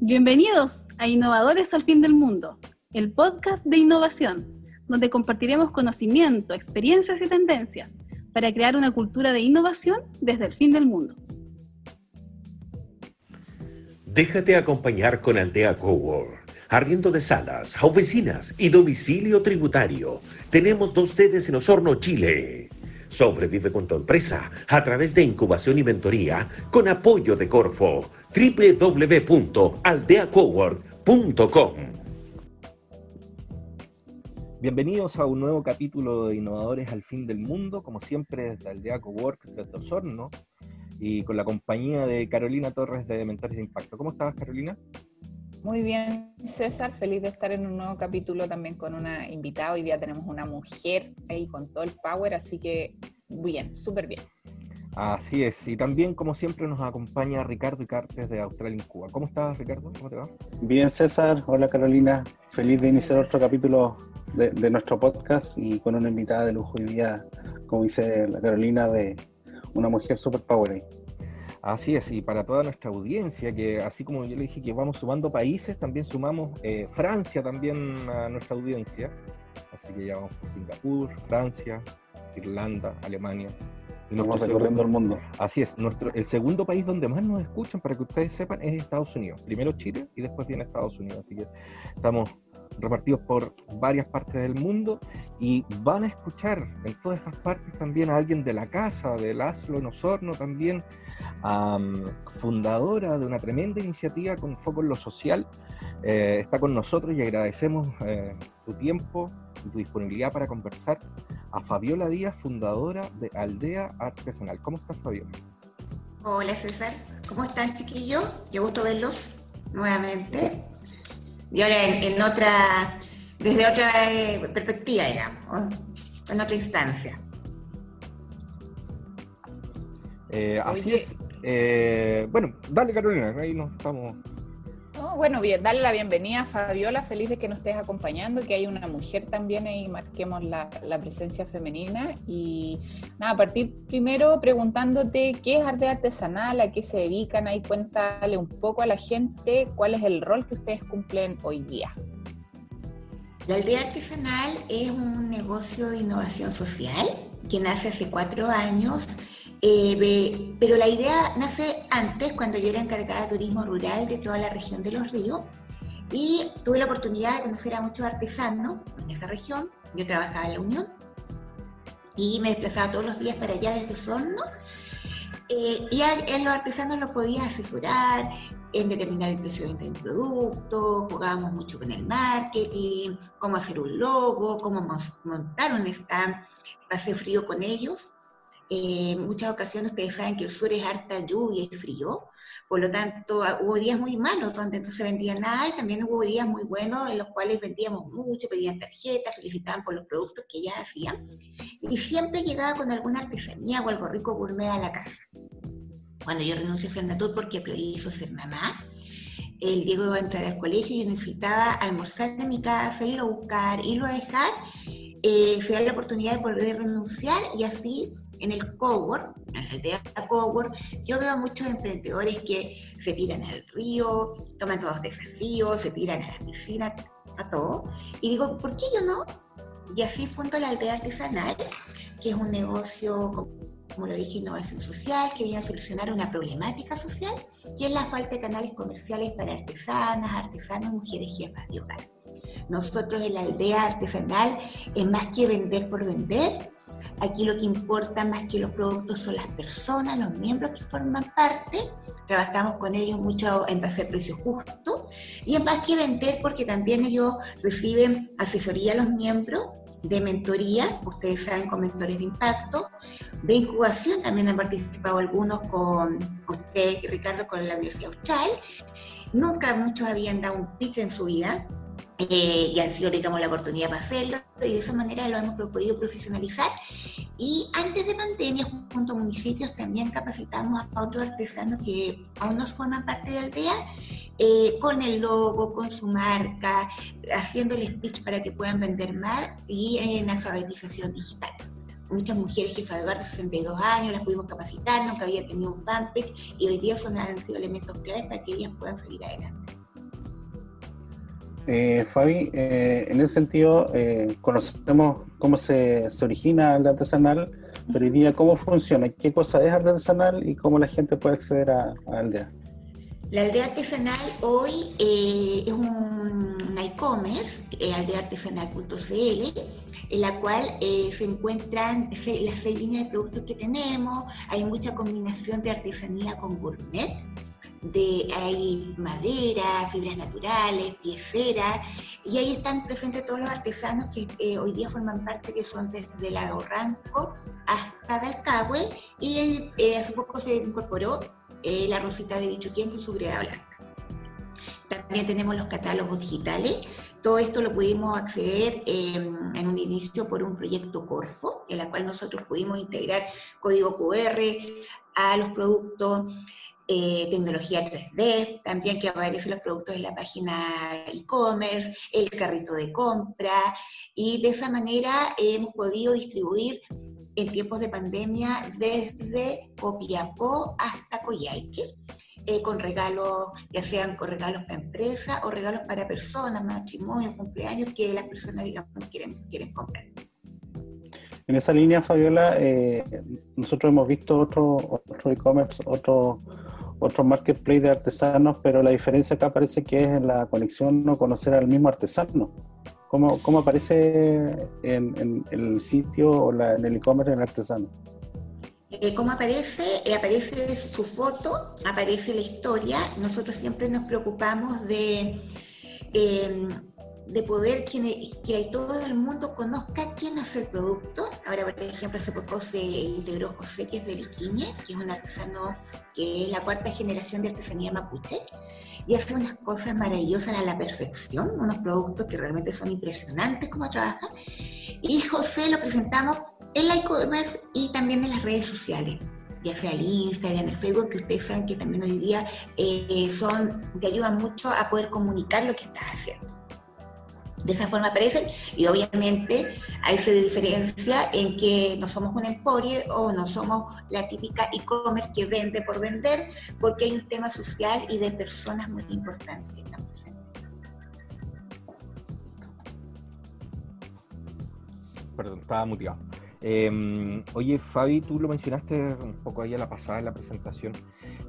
Bienvenidos a Innovadores al Fin del Mundo, el podcast de innovación, donde compartiremos conocimiento, experiencias y tendencias para crear una cultura de innovación desde el fin del mundo. Déjate acompañar con Aldea Cowork. Arriendo de salas, oficinas y domicilio tributario. Tenemos dos sedes en Osorno, Chile. Sobrevive con tu empresa a través de incubación y mentoría con apoyo de Corfo. www.aldeacowork.com Bienvenidos a un nuevo capítulo de Innovadores al Fin del Mundo, como siempre desde Aldea Cowork, desde Osorno, y con la compañía de Carolina Torres de Mentores de Impacto. ¿Cómo estás, Carolina? Muy bien, César, feliz de estar en un nuevo capítulo también con una invitada. Hoy día tenemos una mujer ahí con todo el power, así que bien, súper bien. Así es, y también como siempre nos acompaña Ricardo Icartes de Australia en Cuba. ¿Cómo estás, Ricardo? ¿Cómo te va? Bien, César. Hola, Carolina. Feliz de iniciar otro capítulo de, de nuestro podcast y con una invitada de lujo hoy día, como dice la Carolina, de una mujer super power. Así es, y para toda nuestra audiencia, que así como yo le dije que vamos sumando países, también sumamos eh, Francia también a nuestra audiencia. Así que ya vamos por Singapur, Francia, Irlanda, Alemania. Y Vamos recorriendo el mundo. Así es, nuestro, el segundo país donde más nos escuchan, para que ustedes sepan, es Estados Unidos. Primero Chile y después viene Estados Unidos. Así que estamos repartidos por varias partes del mundo y van a escuchar en todas estas partes también a alguien de la casa, de Laszlo en Osorno también, fundadora de una tremenda iniciativa con foco en lo social. Eh, está con nosotros y agradecemos eh, tu tiempo y tu disponibilidad para conversar a Fabiola Díaz, fundadora de Aldea Artesanal. ¿Cómo estás, Fabiola? Hola, César. ¿Cómo están, chiquillos? Qué gusto verlos nuevamente. Y ahora en, otra, desde otra eh, perspectiva, digamos, en otra instancia. Eh, así es. Eh, bueno, dale Carolina, ahí nos estamos. Bueno, bien, dale la bienvenida a Fabiola, feliz de que nos estés acompañando, que hay una mujer también ahí, marquemos la, presencia femenina. Y nada, partir primero preguntándote qué es arte artesanal, a qué se dedican, ahí cuéntale un poco a la gente cuál es el rol que ustedes cumplen hoy día. La aldea artesanal es un negocio de innovación social que nace hace cuatro años eh, pero la idea nace antes, cuando yo era encargada de turismo rural de toda la región de los ríos, y tuve la oportunidad de conocer a muchos artesanos en esa región. Yo trabajaba en la Unión y me desplazaba todos los días para allá desde Osorno. Eh, y en los artesanos los podía asesorar en determinar el precio de un producto, jugábamos mucho con el marketing, cómo hacer un logo, cómo montar un stand, frío con ellos en muchas ocasiones ustedes saben que el sur es harta lluvia y frío, por lo tanto ah, hubo días muy malos donde no se vendía nada y también hubo días muy buenos en los cuales vendíamos mucho, pedían tarjetas, felicitaban por los productos que ya hacían y siempre llegaba con alguna artesanía o algo rico gourmet a la casa. Cuando yo renuncio a ser natur porque priorizo ser mamá, el Diego iba a entrar al colegio y yo necesitaba almorzar en mi casa, irlo a buscar, irlo a dejar, eh, se da la oportunidad de poder renunciar y así en el cowork, en la aldea cowork, yo veo a muchos emprendedores que se tiran al río, toman todos los desafíos, se tiran a la piscina, a todo. Y digo, ¿por qué yo no? Y así fundo la aldea artesanal, que es un negocio, como lo dije, innovación social, que viene a solucionar una problemática social, que es la falta de canales comerciales para artesanas, artesanos, mujeres jefas de hogar. Nosotros en la aldea artesanal es más que vender por vender, Aquí lo que importa más que los productos son las personas, los miembros que forman parte. Trabajamos con ellos mucho en base al precio justo y en más que vender porque también ellos reciben asesoría a los miembros de mentoría, ustedes saben, con mentores de impacto, de incubación, también han participado algunos con usted, Ricardo, con la Universidad Austral. Nunca muchos habían dado un pitch en su vida, eh, y han sido, digamos, la oportunidad para hacerlo, y de esa manera lo hemos podido profesionalizar. Y antes de pandemia, junto a municipios, también capacitamos a otros artesanos que aún no forman parte de aldea, eh, con el logo, con su marca, haciendo el speech para que puedan vender más y en alfabetización digital. Muchas mujeres jefas de hogar de 62 años las pudimos capacitar, nunca había tenido un fanpage y hoy día son, han sido elementos claves para que ellas puedan seguir adelante. Eh, Fabi, eh, en ese sentido, eh, conocemos cómo se, origina el artesanal, pero hoy día cómo funciona, qué cosa es artesanal y cómo la gente puede acceder a, a Aldea. La aldea artesanal hoy eh, es un, e-commerce, aldeaartesanal.cl, en la cual eh, se encuentran las seis líneas de productos que tenemos. Hay mucha combinación de artesanía con gourmet. De, hay madera, fibras naturales, pieceras, y ahí están presentes todos los artesanos que eh, hoy día forman parte, que son desde Lago Ranco hasta Dalcahue, y eh, hace poco se incorporó eh, la Rosita de Bichuquén con su greda blanca. También tenemos los catálogos digitales. Todo esto lo pudimos acceder eh, en un inicio por un proyecto Corfo, en la cual nosotros pudimos integrar código QR a los productos, eh, tecnología 3D, también que aparecen los productos en la página e-commerce, el carrito de compra, y de esa manera hemos podido distribuir en tiempos de pandemia desde Copiapó hasta Coyhaique, eh, con regalos, ya sean con regalos para empresas o regalos para personas, matrimonios, cumpleaños, que las personas, digamos, quieren, quieren comprar. En esa línea, Fabiola, eh, nosotros hemos visto otro, otro e-commerce, otro, otro marketplace de artesanos, pero la diferencia acá parece que es en la conexión o conocer al mismo artesano. ¿Cómo, cómo aparece en, en, el sitio o la, en el e-commerce el artesano? Eh, ¿Cómo aparece? Eh, aparece su foto, aparece la historia. Nosotros siempre nos preocupamos de, eh, de poder que, que, todo el mundo conozca quién hace el producto. Ahora, por ejemplo, hace poco se integró José, que es de Liquiñe, que es un artesano que es la cuarta generación de artesanía mapuche, y hace unas cosas maravillosas a la perfección, unos productos que realmente son impresionantes como trabaja. Y José lo presentamos en la e-commerce y también en las redes sociales, ya sea el Instagram, el Facebook, que ustedes saben que también hoy día eh, son, te ayudan mucho a poder comunicar lo que estás haciendo. De esa forma aparecen y obviamente ahí se diferencia en que no somos un emporio o no somos la típica e-commerce que vende por vender, porque hay un tema social y de personas muy importantes que están presentes. Perdón, estaba muteado. Eh, oye, Fabi, tú lo mencionaste un poco ahí a la pasada en la presentación.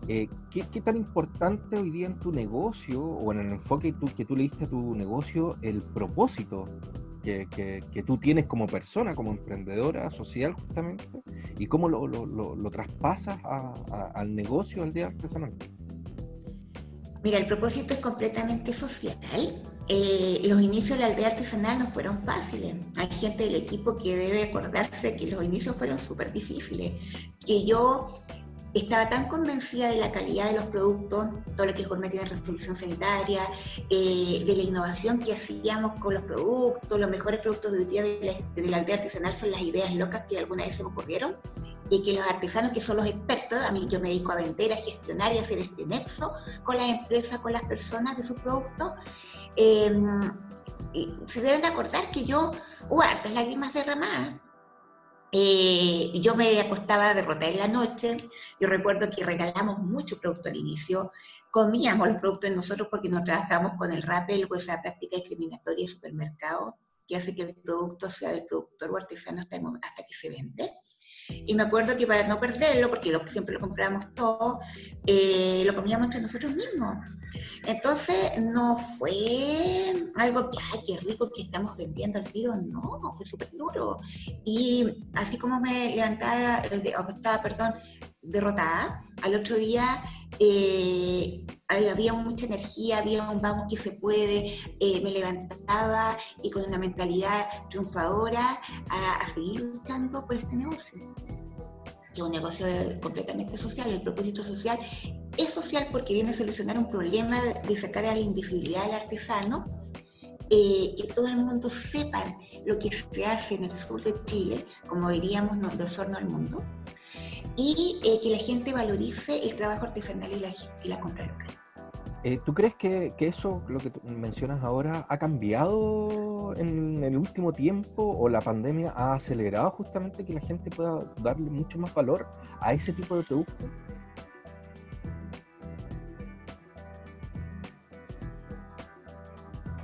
Eh, ¿qué, ¿qué, tan importante hoy día en tu negocio o en el enfoque que tú le diste a tu negocio el propósito que, que, que, tú tienes como persona, como emprendedora social justamente, y cómo lo, traspasas al negocio al día artesanal? Mira, el propósito es completamente social. Eh, los inicios de la aldea artesanal no fueron fáciles. Hay gente del equipo que debe acordarse que los inicios fueron súper difíciles. Que yo estaba tan convencida de la calidad de los productos, todo lo que es gourmet tiene resolución sanitaria, eh, de la innovación que hacíamos con los productos, los mejores productos de hoy día de la, de la aldea artesanal son las ideas locas que alguna vez se me ocurrieron y que los artesanos que son los expertos, a mí yo me dedico a vender, a gestionar y a hacer este nexo con las empresas, con las personas de sus productos, eh, se deben de acordar que yo hubo lágrimas derramadas. Eh, yo me acostaba a derrotar en la noche, yo recuerdo que regalamos mucho producto al inicio, comíamos los productos nosotros porque no trabajamos con el rappel, pues esa práctica discriminatoria de supermercado que hace que el producto sea del productor o artesano hasta, que se vende. Y me acuerdo que para no perderlo, porque siempre lo comprábamos todo, eh, lo comíamos entre nosotros mismos. Entonces no fue algo que, ay, qué rico que estamos vendiendo el tiro, no, fue súper duro. Y así como me levantaba, o estaba, perdón, derrotada, al otro día eh, había mucha energía, había un vamos que se puede, eh, me levantaba y con una mentalidad triunfadora a seguir luchando por este negocio. Que un negocio completamente social, el propósito social es social porque viene a solucionar un problema de sacar a la invisibilidad del artesano, eh, que todo el mundo sepa lo que se hace en el sur de Chile, como diríamos, de Osorno al mundo, y eh, que la gente valorice el trabajo artesanal y la, y la compra local. Eh, ¿Tú crees que, que, eso, lo que mencionas ahora, ha cambiado en, el último tiempo o la pandemia ha acelerado justamente que la gente pueda darle mucho más valor a ese tipo de productos?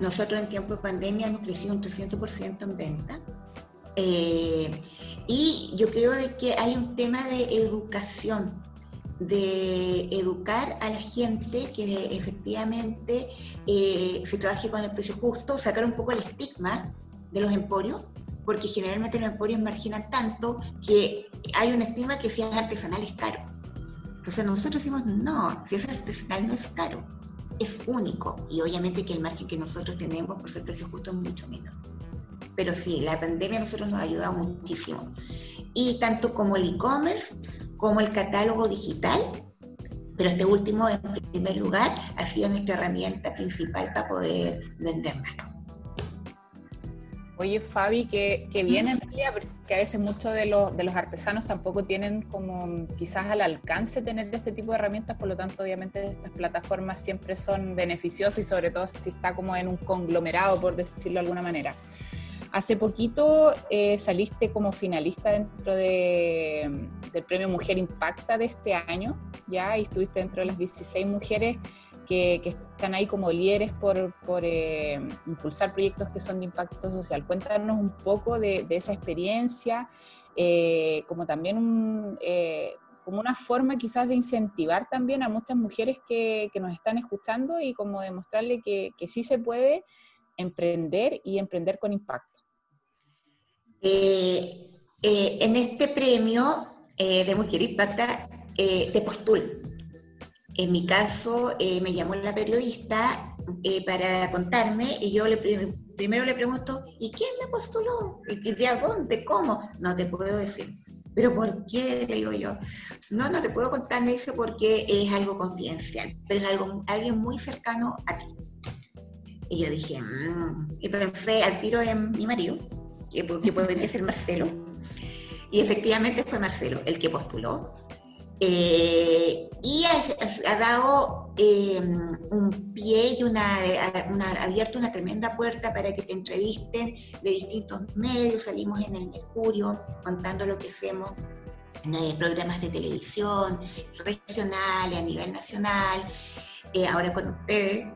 Nosotros en tiempo de pandemia hemos crecido un 300% en venta. Eh, y yo creo de que hay un tema de educación, de educar a la gente que efectivamente eh, se trabaje con el precio justo, sacar un poco el estigma de los emporios, porque generalmente los emporios marginan tanto que hay un estigma que si es artesanal es caro. Entonces nosotros decimos, no, si es artesanal no es caro, es único. Y obviamente que el margen que nosotros tenemos por ser precio justo es mucho menor. Pero sí, la pandemia a nosotros nos ha ayudado muchísimo. Y tanto como el e-commerce, como el catálogo digital, pero este último en primer lugar ha sido nuestra herramienta principal para poder vender más. Oye, Fabi, que, que bien en realidad, porque a veces muchos de los, de los artesanos tampoco tienen como quizás al alcance tener este tipo de herramientas, por lo tanto, obviamente, estas plataformas siempre son beneficiosas y sobre todo si está como en un conglomerado, por decirlo de alguna manera. Hace poquito eh, saliste como finalista dentro de, del premio Mujer Impacta de este año, ya, y estuviste dentro de las 16 mujeres que, están ahí como líderes por, eh, impulsar proyectos que son de impacto social. Cuéntanos un poco de, esa experiencia, eh, como también un, como una forma quizás de incentivar también a muchas mujeres que, nos están escuchando y como demostrarle que sí se puede emprender y emprender con impacto. Eh, eh, en este premio eh, de Mujer Impacta te postulo. En mi caso, me llamó la periodista para contarme y yo le, primero le pregunto, ¿y quién me postuló? ¿Y de dónde? ¿Cómo? No te puedo decir. ¿Pero por qué? Le digo yo. No, no te puedo contar, me dice, porque es algo confidencial, pero es algo, alguien muy cercano a ti. Y yo dije, mmm. y pensé al tiro en mi marido, que, podría ser Marcelo. Y efectivamente fue Marcelo el que postuló. Eh, y ha, dado em, un pie y una, abierto una tremenda puerta para que te entrevisten de distintos medios. Salimos en el Mercurio contando lo que hacemos en eh, programas de televisión regionales, a nivel nacional, eh, ahora con ustedes.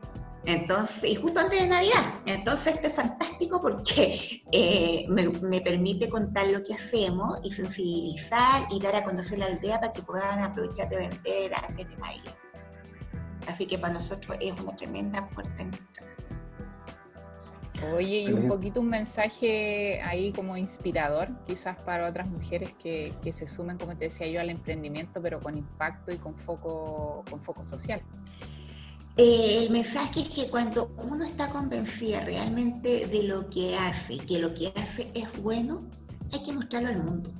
Entonces, y justo antes de Navidad. Entonces, esto es fantástico porque eh, me, permite contar lo que hacemos y sensibilizar y dar a conocer la aldea para que puedan aprovechar de vender antes de Navidad. Así que para nosotros es una tremenda puerta Oye, y un poquito un mensaje ahí como inspirador, quizás para otras mujeres que, que se sumen, como te decía yo, al emprendimiento, pero con impacto y con foco, con foco social. Eh, el mensaje es que cuando uno está convencida realmente de lo que hace que lo que hace es bueno, hay que mostrarlo al mundo.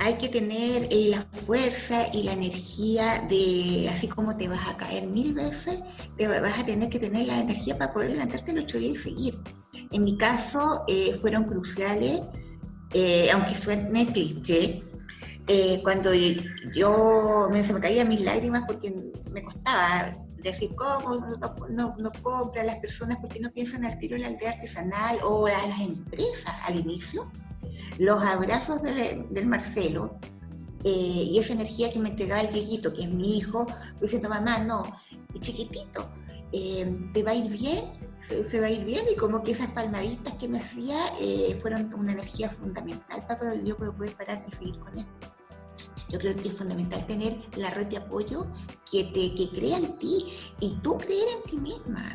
Hay que tener eh, la fuerza y la energía de, así como te vas a caer mil veces, te vas a tener que tener la energía para poder levantarte el otro día y seguir. En mi caso eh, fueron cruciales, aunque suene cliché, cuando yo me, se me caían mis lágrimas porque me costaba decir cómo no, no, compran las personas porque no piensan al tiro en la aldea artesanal o a las empresas al inicio. Los abrazos del Marcelo eh, y esa energía que me entregaba el viejito, que es mi hijo, diciendo, mamá, no, chiquitito, eh, te va a ir bien, se, va a ir bien, y como que esas palmaditas que me hacía eh, fueron una energía fundamental para que yo poder parar y seguir con esto. Yo creo que es fundamental tener la red de apoyo que, te, que crea en ti y tú creer en ti misma.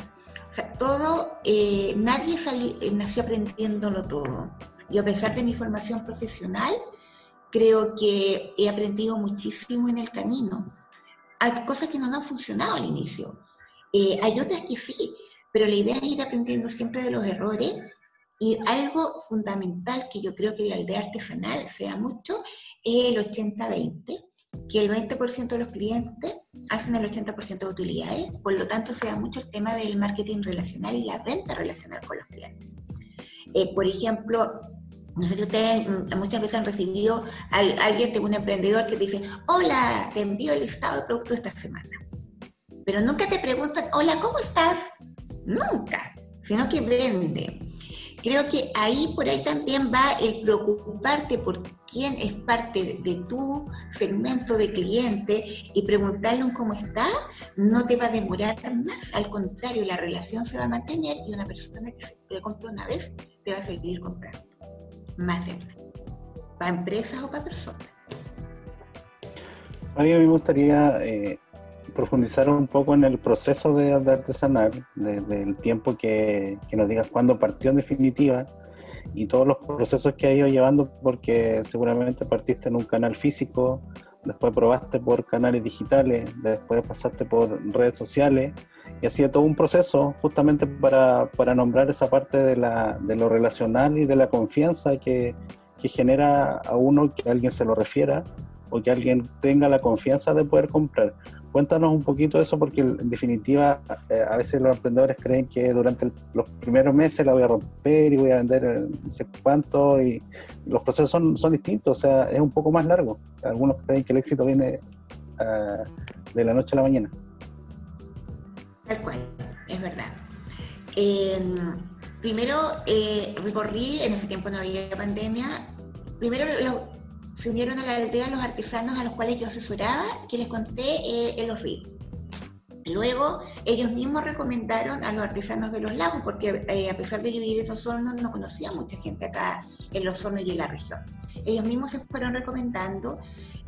O sea, todo, eh, nadie eh, nació aprendiéndolo todo. Yo a pesar de mi formación profesional, creo que he aprendido muchísimo en el camino. Hay cosas que no han funcionado al inicio. Eh, hay otras que sí, pero la idea es ir aprendiendo siempre de los errores y algo fundamental que yo creo que la aldea artesanal sea mucho el 80-20, que el 20% de los clientes hacen el 80% de utilidades, por lo tanto se da mucho el tema del marketing relacional y la venta relacional con los clientes. Eh, por ejemplo, no sé si ustedes mm, muchas veces han recibido a alguien de un emprendedor que dice, hola, te envío el listado de productos esta semana. Pero nunca te preguntan, hola, ¿cómo estás? Nunca, sino que vende. Creo que ahí por ahí también va el preocuparte por quién es parte de tu segmento de cliente y preguntarle un cómo está, no te va a demorar más. Al contrario, la relación se va a mantener y una persona que te compró una vez te va a seguir comprando. Más de ¿Para empresas o para personas? A mí me gustaría eh, profundizar un poco en el proceso de, artesanal, desde el tiempo que, que nos digas cuándo partió en definitiva y todos los procesos que ha ido llevando, porque seguramente partiste en un canal físico, después probaste por canales digitales, después pasaste por redes sociales, y ha sido todo un proceso justamente para, para nombrar esa parte de, la, de lo relacional y de la confianza que, que genera a uno que alguien se lo refiera o que alguien tenga la confianza de poder comprar. Cuéntanos un poquito eso porque en definitiva eh, a veces los emprendedores creen que durante los primeros meses la voy a romper y voy a vender eh, no sé cuánto y los procesos son, son distintos, o sea, es un poco más largo. Algunos creen que el éxito viene uh, de la noche a la mañana. Tal cual, es verdad. Eh, primero recorrí, en ese tiempo no había pandemia, primero se unieron a la aldea los artesanos a los cuales yo asesoraba, que les conté en los ríos. Luego, ellos mismos recomendaron a los artesanos de los lagos, porque eh, a pesar de vivir en los hornos, no conocía mucha gente acá en los hornos y en la región. Ellos mismos se fueron recomendando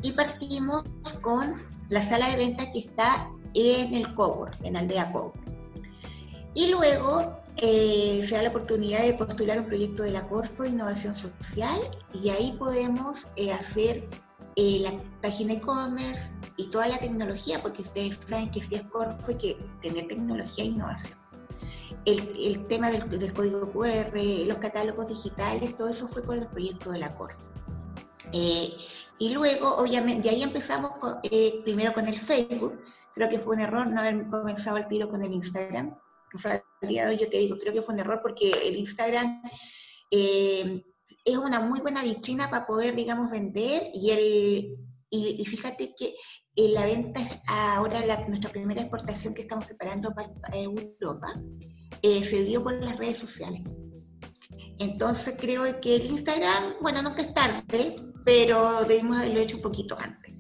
y partimos con la sala de venta que está en el Cowork, en Aldea Cowork. Y luego eh, se da la oportunidad de postular un proyecto de la Corfo de Innovación Social y ahí podemos eh, hacer eh, la página e-commerce y toda la tecnología, porque ustedes saben que si es Corfo hay que tener tecnología e innovación. El, tema del, código QR, los catálogos digitales, todo eso fue por el proyecto de la Corfo. y luego, obviamente, de ahí empezamos primero con el Facebook. Creo que fue un error no haber comenzado el tiro con el Instagram o sea, al día de hoy yo te digo, creo que fue un error porque el Instagram eh, es una muy buena vitrina para poder, digamos, vender y, el, y, fíjate que eh, la venta ahora, nuestra primera exportación que estamos preparando para, Europa, eh, se dio por las redes sociales. Entonces creo que el Instagram, bueno, nunca es tarde, pero debimos haberlo hecho un poquito antes.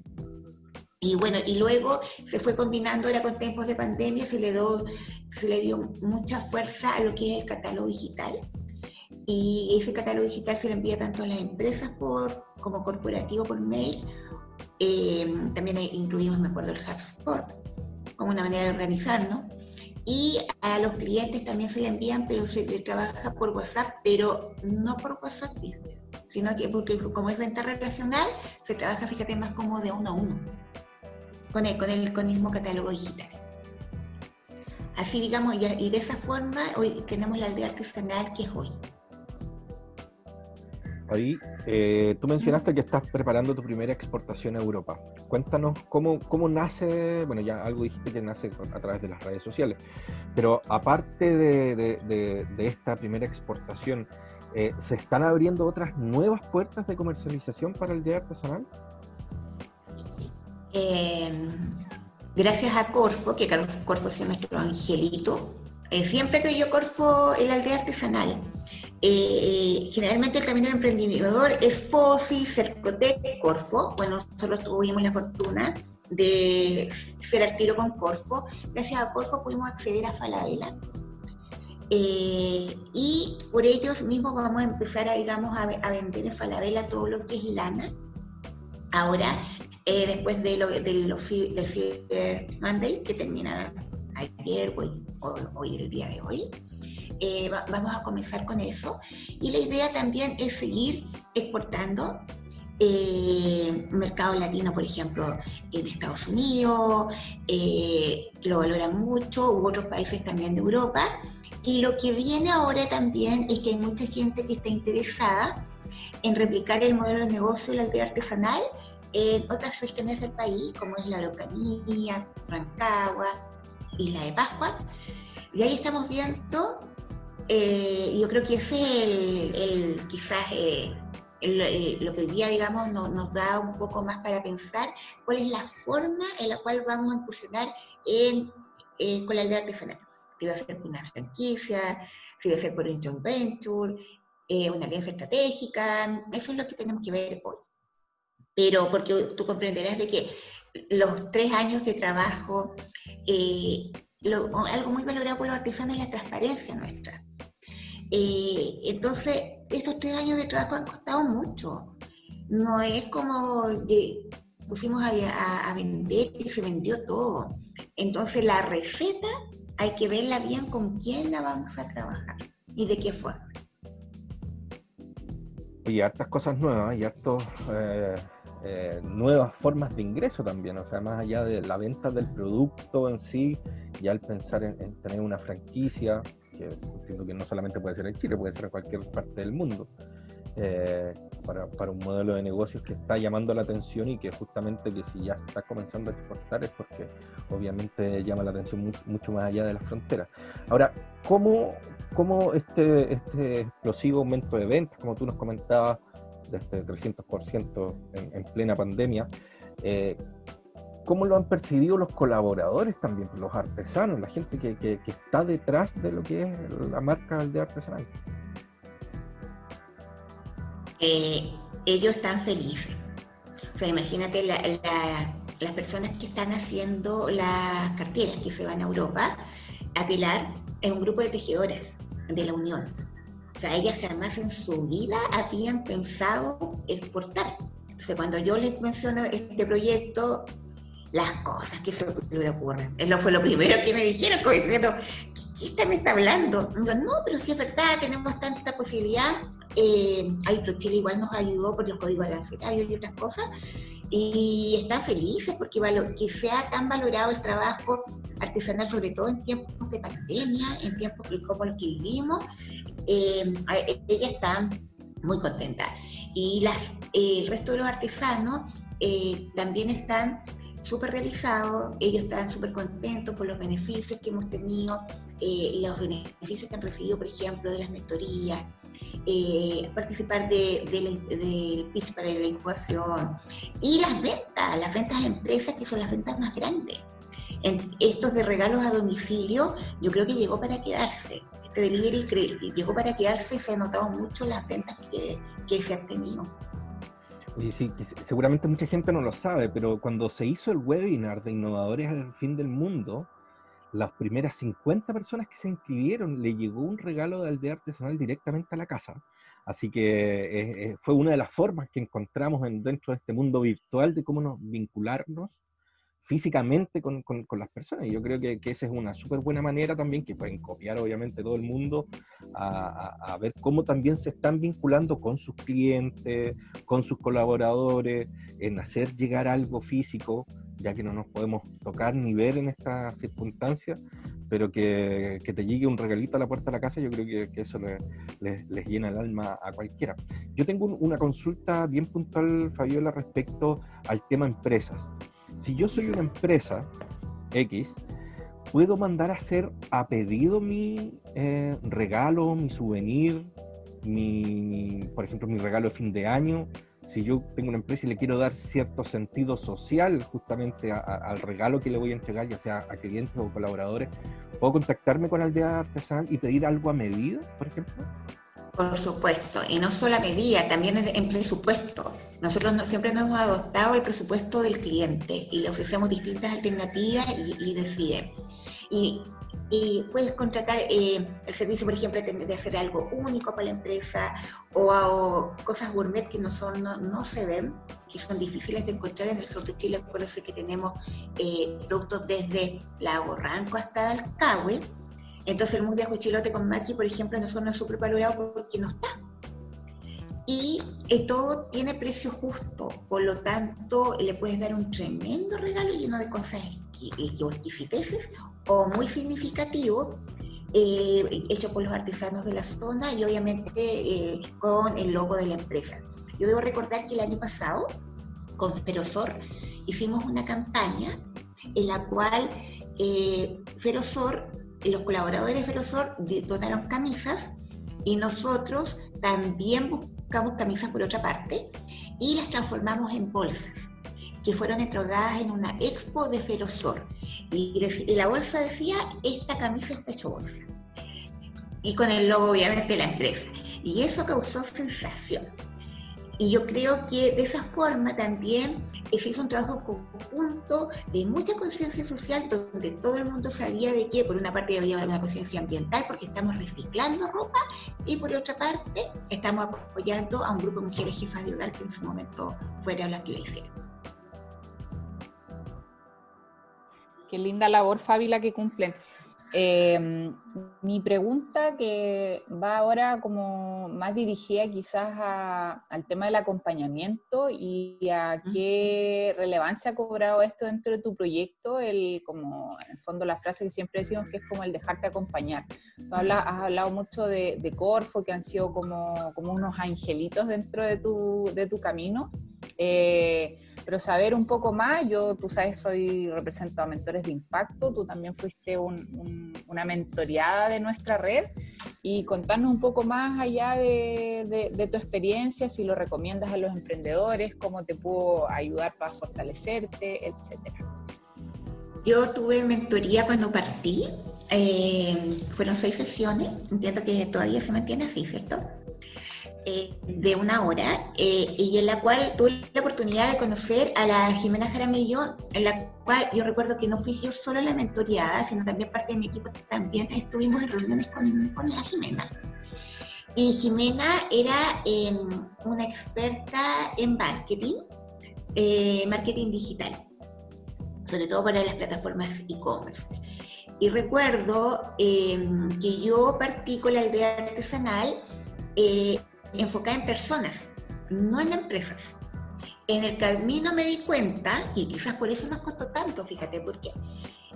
Y bueno, y luego se fue combinando, ahora con tiempos de pandemia, se le, dio, se le dio mucha fuerza a lo que es el catálogo digital. Y ese catálogo digital se le envía tanto a las empresas por, como corporativo por mail. Em, también incluimos, me acuerdo, el HubSpot como una manera de organizarnos. Y a los clientes también se le envían, pero se le trabaja por WhatsApp, pero no por WhatsApp sino que porque como es venta relacional, se trabaja, fíjate, más como de uno a uno con el, con el, con el mismo catálogo digital. Así digamos, y, de esa forma hoy tenemos la aldea artesanal que es hoy. Ahí, eh, tú mencionaste que estás preparando tu primera exportación a Europa. Cuéntanos cómo, cómo nace, bueno, ya algo dijiste que nace a través de las redes sociales, pero aparte de, de, de, esta primera exportación, eh, ¿se están abriendo otras nuevas puertas de comercialización para el día artesanal? Eh, gracias a Corfo, que Corfo es nuestro angelito, eh, siempre creyó Corfo en la aldea artesanal. Eh, generalmente el camino del emprendedor es FOSI, Cercotec, Corfo. Bueno, nosotros tuvimos la fortuna de ser al tiro con Corfo. Gracias a Corfo pudimos acceder a Falabella. y por ellos mismos vamos a empezar a, digamos, a vender en Falabella todo lo que es lana. Ahora eh, después de lo, de los, del Cyber Monday, que termina ayer o hoy el día de hoy. Eh, vamos a comenzar con eso. Y la idea también es seguir exportando eh, mercado latino, por ejemplo, en Estados Unidos, eh, lo valoran mucho, u otros países también de Europa. Y lo que viene ahora también es que hay mucha gente que está interesada en replicar el modelo de negocio de la aldea artesanal en otras regiones del país, como es la Araucanía, Rancagua, Isla de Pascua. Y ahí estamos viendo, eh, yo creo que ese es el, quizás eh, eh, lo que hoy día, digamos, nos da un poco más para pensar cuál es la forma en la cual vamos a incursionar con la aldea artesanal. Si va a ser por una franquicia, si va a ser por un joint venture, una alianza estratégica, eso es lo que tenemos que ver hoy pero porque tú comprenderás de que los tres años de trabajo, eh, algo muy valorado por los artesanos es la transparencia nuestra. Eh, entonces, estos tres años de trabajo han costado mucho. No es como pusimos a, vender y se vendió todo. Entonces, la receta hay que verla bien con quién la vamos a trabajar y de qué forma. Y hartas cosas nuevas y hartos eh, eh, nuevas formas de ingreso también, o sea, más allá de la venta del producto en sí, ya al pensar en, tener una franquicia, que entiendo que no solamente puede ser en Chile, puede ser en cualquier parte del mundo, eh, para, para, un modelo de negocios que está llamando la atención y que justamente que si ya está comenzando a exportar es porque obviamente llama la atención mucho, más allá de las fronteras. Ahora, ¿cómo, cómo este, este explosivo aumento de ventas, como tú nos comentabas, de este 300% en, en, plena pandemia, eh, ¿cómo lo han percibido los colaboradores también, los artesanos, la gente que, que, está detrás de lo que es la marca de artesanal? Eh, ellos están felices. O sea, imagínate las personas que están haciendo las carteras que se van a Europa a telar es un grupo de tejedoras de la Unión. O sea, ellas jamás en su vida habían pensado exportar. Entonces, cuando yo les menciono este proyecto, las cosas que se le ocurren. Eso fue lo primero que me dijeron, como diciendo, ¿qué, qué me está hablando? no, pero si es verdad, tenemos tanta posibilidad. Eh, ahí ProChile igual nos ayudó por los códigos arancelarios y otras cosas. Y están felices porque que sea tan valorado el trabajo artesanal, sobre todo en tiempos de pandemia, en tiempos como los que vivimos, eh, ellas están muy contentas. Y las, eh, el resto de los artesanos eh, también están súper realizados, ellos están súper contentos por los beneficios que hemos tenido, los beneficios que han recibido, por ejemplo, de las mentorías, eh, participar del pitch para la incubación y las ventas, las ventas a empresas que son las ventas más grandes. En estos de regalos a domicilio, yo creo que llegó para quedarse. Este delivery llegó para quedarse y se han notado mucho las ventas que, que se han tenido. Oye, sí, seguramente mucha gente no lo sabe, pero cuando se hizo el webinar de Innovadores al Fin del Mundo, las primeras 50 personas que se inscribieron le llegó un regalo de aldea artesanal directamente a la casa. Así que eh, eh, fue una de las formas que encontramos en, dentro de este mundo virtual de cómo nos vincularnos físicamente con, con, las personas. Y yo creo que, que esa es una súper buena manera también, que pueden copiar obviamente todo el mundo, a, a, ver cómo también se están vinculando con sus clientes, con sus colaboradores, en hacer llegar algo físico, ya que no nos podemos tocar ni ver en estas circunstancias, pero que, que te llegue un regalito a la puerta de la casa, yo creo que, que eso les les llena el alma a cualquiera. Yo tengo una consulta bien puntual, Fabiola, respecto al tema empresas si yo soy una empresa X, puedo mandar a hacer a pedido mi eh, regalo, mi souvenir, mi, por ejemplo, mi regalo de fin de año. Si yo tengo una empresa y le quiero dar cierto sentido social justamente al regalo que le voy a entregar, ya sea a clientes o colaboradores, ¿puedo contactarme con Aldea Artesanal y pedir algo a medida, por ejemplo? Por supuesto, y no solo a medida, también en presupuesto. Nosotros siempre nos hemos adoptado el presupuesto del cliente y le ofrecemos distintas alternativas y, decide. Y, puedes contratar eh, el servicio, por ejemplo, de hacer algo único para la empresa o, cosas gourmet que no, son, no, se ven, que son difíciles de encontrar en el sur de Chile, por eso es que tenemos eh, productos desde Lago Ranco hasta Alcahue entonces el mousse de ajo chilote con maqui, por ejemplo, nosotros no es súper valorado porque no está. Y eh, todo tiene precio justo, por lo tanto le puedes dar un tremendo regalo lleno de cosas exquisiteces o muy significativo, eh, hecho por los artesanos de la zona y obviamente eh, con el logo de la empresa. Yo debo recordar que el año pasado, con Ferosor, hicimos una campaña en la cual Ferosor los colaboradores de Ferosor donaron camisas y nosotros también buscamos camisas por otra parte y las transformamos en bolsas que fueron entregadas en una expo de Ferosor. Y, la bolsa decía, esta camisa está hecho bolsa. Y con el logo obviamente de la empresa. Y eso causó sensación. Y yo creo que de esa forma también se hizo un trabajo conjunto de mucha conciencia social, donde todo el mundo sabía de que por una parte había una conciencia ambiental, porque estamos reciclando ropa, y por otra parte estamos apoyando a un grupo de mujeres jefas de hogar que en su momento fueron las que la hicieron. Qué linda labor, Fabi, la que cumplen. Eh, mi pregunta que va ahora como más dirigida quizás al tema del acompañamiento y a qué relevancia ha cobrado esto dentro de tu proyecto, el como en el fondo la frase que siempre decimos que es como el dejarte acompañar. Tú has hablado mucho de, Corfo, que han sido como, como unos angelitos dentro de tu, de tu camino. Eh, pero saber un poco más, yo, tú sabes, soy represento a Mentores de Impacto, tú también fuiste una mentoreada de nuestra red y contarnos un poco más allá de, tu experiencia, si lo recomiendas a los emprendedores, cómo te pudo ayudar para fortalecerte, etcétera. Yo tuve mentoría cuando partí, eh, fueron seis sesiones, entiendo que todavía se mantiene así, ¿cierto? Eh, de una hora eh, y en la cual tuve la oportunidad de conocer a la Jimena Jaramillo, en la cual yo recuerdo que no fui yo solo la mentoreada, sino también parte de mi equipo, también estuvimos en reuniones con, con la Jimena. Y Jimena era em, una experta en marketing, eh, marketing digital, sobre todo para las plataformas e-commerce. Y recuerdo em, que yo partí con la aldea artesanal enfocada en personas, no en empresas. En el camino me di cuenta, y quizás por eso nos costó tanto, fíjate, porque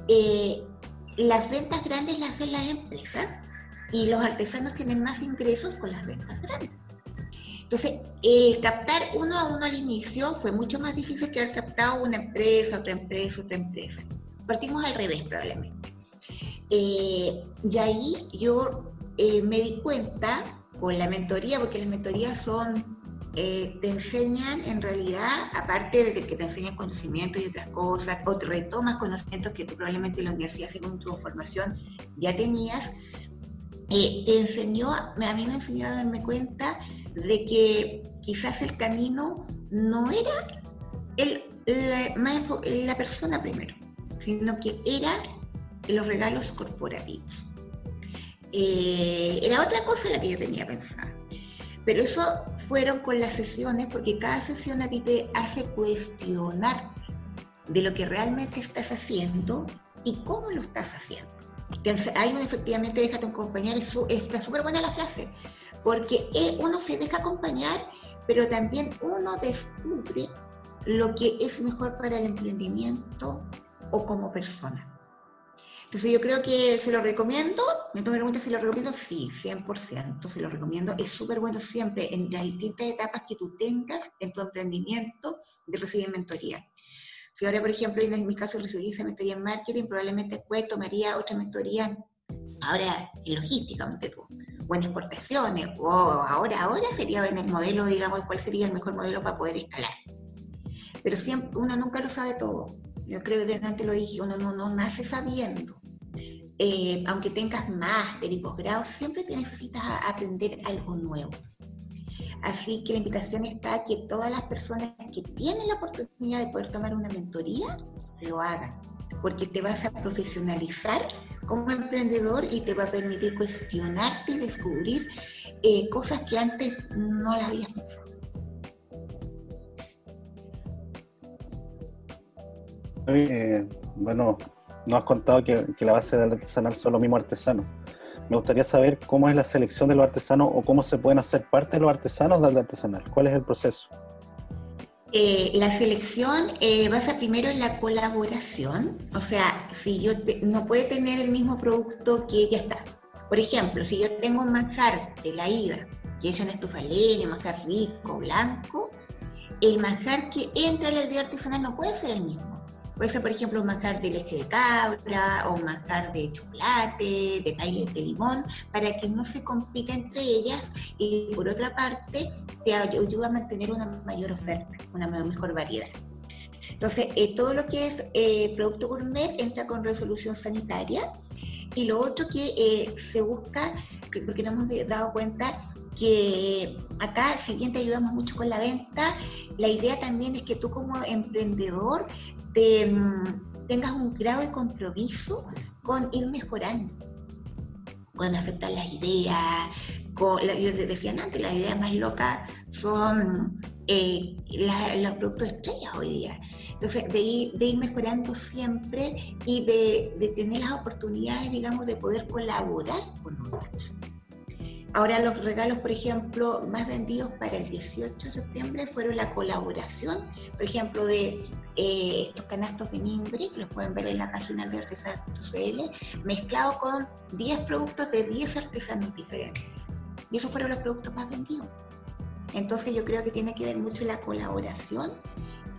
eh, las ventas grandes las hacen las empresas y los artesanos tienen más ingresos con las ventas grandes. Entonces, el captar uno a uno al inicio fue mucho más difícil que haber captado una empresa, otra empresa, otra empresa. Partimos al revés probablemente. Eh, y ahí yo eh, me di cuenta con la mentoría, porque las mentorías son, eh, te enseñan en realidad, aparte de que te enseñan conocimientos y otras cosas, o te retomas conocimientos que tú probablemente en la universidad, según tu formación, ya tenías, eh, te enseñó, a mí me enseñó a darme cuenta de que quizás el camino no era el, la, la persona primero, sino que era los regalos corporativos. Eh, era otra cosa la que yo tenía pensada. Pero eso fueron con las sesiones, porque cada sesión a ti te hace cuestionarte de lo que realmente estás haciendo y cómo lo estás haciendo. Hay uno efectivamente déjate acompañar, está súper buena la frase, porque eh, uno se deja acompañar, pero también uno descubre lo que es mejor para el emprendimiento o como persona. Entonces yo creo que se lo recomiendo, me pregunta si lo recomiendo, sí, 100%, se lo recomiendo. Es súper bueno siempre en las distintas etapas que tú tengas en tu emprendimiento de recibir mentoría. Si ahora, por ejemplo, en mi caso recibí esa mentoría en marketing, probablemente después tomaría otra mentoría ahora en logística, tú, o en exportaciones, o ahora, ahora sería en el modelo, digamos, cuál sería el mejor modelo para poder escalar. Pero siempre, uno nunca lo sabe todo. Yo creo que antes lo dije, uno no, no nace sabiendo. Eh, aunque tengas máster y posgrado, siempre te necesitas aprender algo nuevo. Así que la invitación está a que todas las personas que tienen la oportunidad de poder tomar una mentoría, lo hagan, porque te vas a profesionalizar como emprendedor y te va a permitir cuestionarte y descubrir eh, cosas que antes no las habías pensado. Eh, bueno, no has contado que, la base del artesanal son los mismos artesanos. Me gustaría saber cómo es la selección de los artesanos o cómo se pueden hacer parte de los artesanos del artesanal. ¿Cuál es el proceso? Eh, la selección eh, basa primero en la colaboración, o sea, si yo no puede tener el mismo producto que ya está. Por ejemplo, si yo tengo un manjar de la ida, que es un estufaleño, un manjar rico, blanco, el manjar que entra al aldea artesanal no puede ser el mismo. Puede ser, por ejemplo, un manjar de leche de cabra o un manjar de chocolate, de bailes de limón, para que no se compita entre ellas y por otra parte te ayuda a mantener una mayor oferta, una mejor variedad. Entonces, eh, todo lo que es eh, producto gourmet entra con resolución sanitaria y lo otro que eh, se busca, porque nos hemos dado cuenta porque acá, si bien te ayudamos mucho con la venta, la idea también es que tú como emprendedor mm, tengas un grado de compromiso con ir mejorando, con aceptar las ideas, con, yo decía antes, las ideas más locas son eh, los productos estrellas hoy día. Entonces, de ir, de ir mejorando siempre y de, de, tener las oportunidades, digamos, de poder colaborar con otros. Ahora los regalos, por ejemplo, más vendidos para el 18 de septiembre fueron la colaboración, por ejemplo, de eh, estos canastos de mimbre, que los pueden ver en la página de artesanal.cl, mezclado con 10 productos de 10 artesanos diferentes. Y esos fueron los productos más vendidos. Entonces yo creo que tiene que ver mucho la colaboración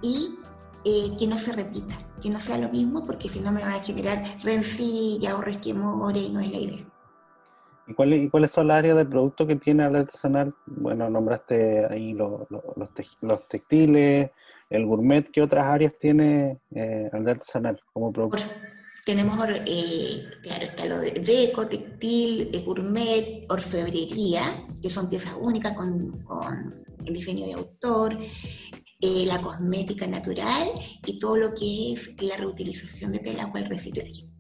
y eh, que no se repita, que no sea lo mismo, porque si no me va a generar rencilla o resquemores y no es la idea. ¿Y cuáles, cuáles son las áreas de producto que tiene el artesanal? Bueno, nombraste ahí los, textiles, el gourmet. ¿Qué otras áreas tiene eh, el artesanal como producto? tenemos, eh, claro, está lo de deco, textil, eh, gourmet, orfebrería, que son piezas únicas con, el diseño de autor, eh, la cosmética natural y todo lo que es la reutilización de tela o el reciclaje.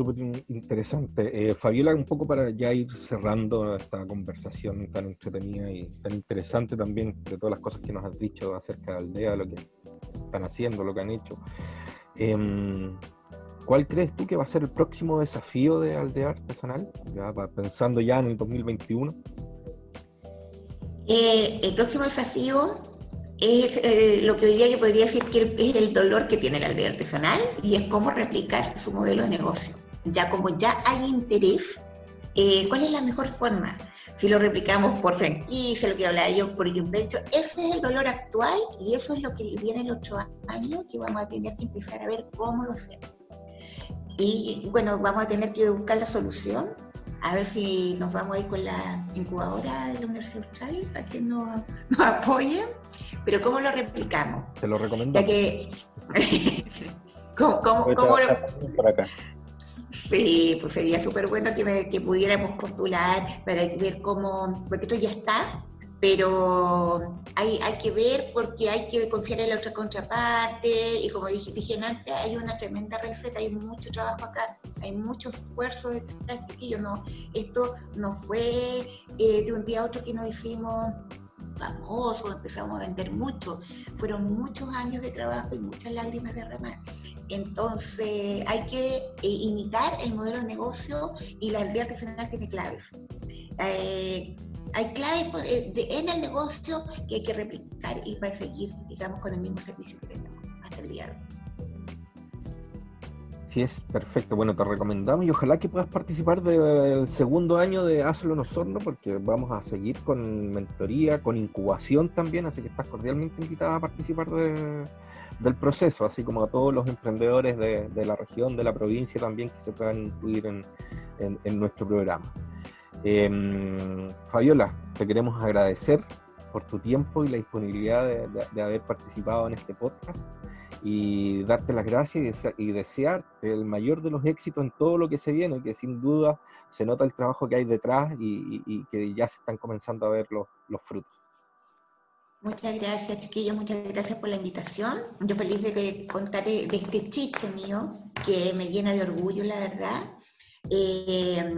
Súper interesante. Eh, Fabiola, un poco para ya ir cerrando esta conversación tan entretenida y tan interesante también de todas las cosas que nos has dicho acerca de Aldea, lo que están haciendo, lo que han hecho. Em, ¿Cuál crees tú que va a ser el próximo desafío de Aldea Artesanal? Ya pensando ya en el 2021. Eh, el próximo desafío es eh, lo que hoy día yo podría decir que es el dolor que tiene la aldea artesanal y es cómo replicar su modelo de negocio. Ya como ya hay interés, eh, ¿cuál es la mejor forma? Si lo replicamos por franquicia, lo que hablaba yo, por un ese es el dolor actual y eso es lo que viene en los ocho años que vamos a tener que empezar a ver cómo lo hacemos. Y bueno, vamos a tener que buscar la solución a ver si nos vamos a ir con la incubadora de la Universidad Austral para que nos, nos apoyen. Pero ¿cómo lo replicamos? Te lo recomiendo. Ya que... ¿Cómo, cómo, cómo lo... Acá. Sí, pues sería súper bueno que, me, pudiéramos postular para ver cómo, porque esto ya está, pero hay, hay que ver porque hay que confiar en la otra contraparte. Y como dije, dije antes, hay una tremenda receta, hay mucho trabajo acá, hay mucho esfuerzo detrás, chiquillo, no, esto no fue eh, de un día a otro que nos hicimos famosos, empezamos a vender mucho, fueron muchos años de trabajo y muchas lágrimas derramadas. Entonces hay que eh, imitar el modelo de negocio y la aldea artesanal tiene claves. Eh, hay claves pues, eh, en el negocio que hay que replicar y va seguir, digamos, con el mismo servicio que tenemos hasta el día de hoy. Sí, es perfecto. Bueno, te recomendamos y ojalá que puedas participar del segundo año de Hazlo en Osorno, porque vamos a seguir con mentoría, con incubación también, así que estás cordialmente invitada a participar del proceso, así como a todos los emprendedores de, la región, de la provincia también que se puedan incluir en nuestro programa. Em, Fabiola, te queremos agradecer por tu tiempo y la disponibilidad de, haber participado en este podcast y darte las gracias y, desearte el mayor de los éxitos en todo lo que se viene, que sin duda se nota el trabajo que hay detrás y, que ya se están comenzando a ver los, los frutos. Muchas gracias, chiquillos, muchas gracias por la invitación. Yo feliz de contar de este chiche mío, que me llena de orgullo, la verdad. Eh,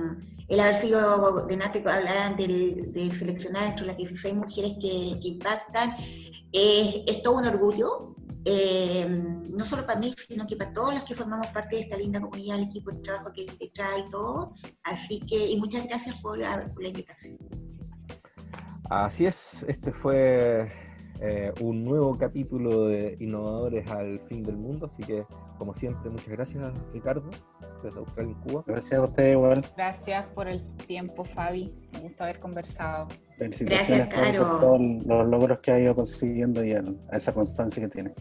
el haber sido de Nate, hablaran de seleccionar entre las 16 mujeres que, impactan, es todo un orgullo, eh, no solo para mí, sino que para todos los que formamos parte de esta linda comunidad, el equipo de trabajo que trae y todo. Así que, y muchas gracias por la, invitación. Así es, este fue eh, un nuevo capítulo de Innovadores al Fin del Mundo, así que, como siempre, muchas gracias, Ricardo desde Australia y Cuba. Gracias a usted igual. Gracias por el tiempo, Fabi. Me gusta haber conversado. Gracias, Caro. Por todos los logros que ha ido consiguiendo y a esa constancia que tiene.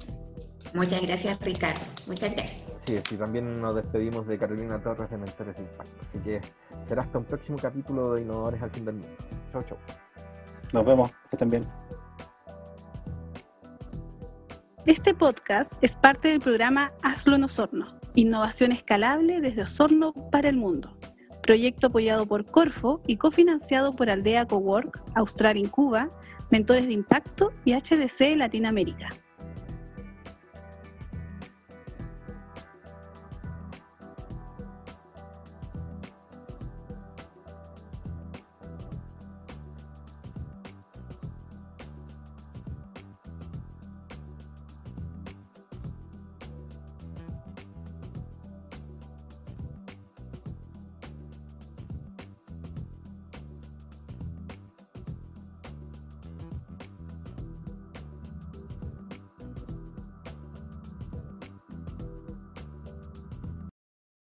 Muchas gracias, Ricardo. Muchas gracias. Sí, y también nos despedimos de Carolina Torres de Mentores de Impacto. Así que será hasta un próximo capítulo de Innovadores al Fin del Mundo. Chau, chau. Nos vemos. Que estén bien. Este podcast es parte del programa Hazlo en Osorno, innovación escalable desde Osorno para el mundo proyecto apoyado por Corfo y cofinanciado por Aldea Cowork, Austral en Cuba, Mentores de Impacto y HDC Latinoamérica.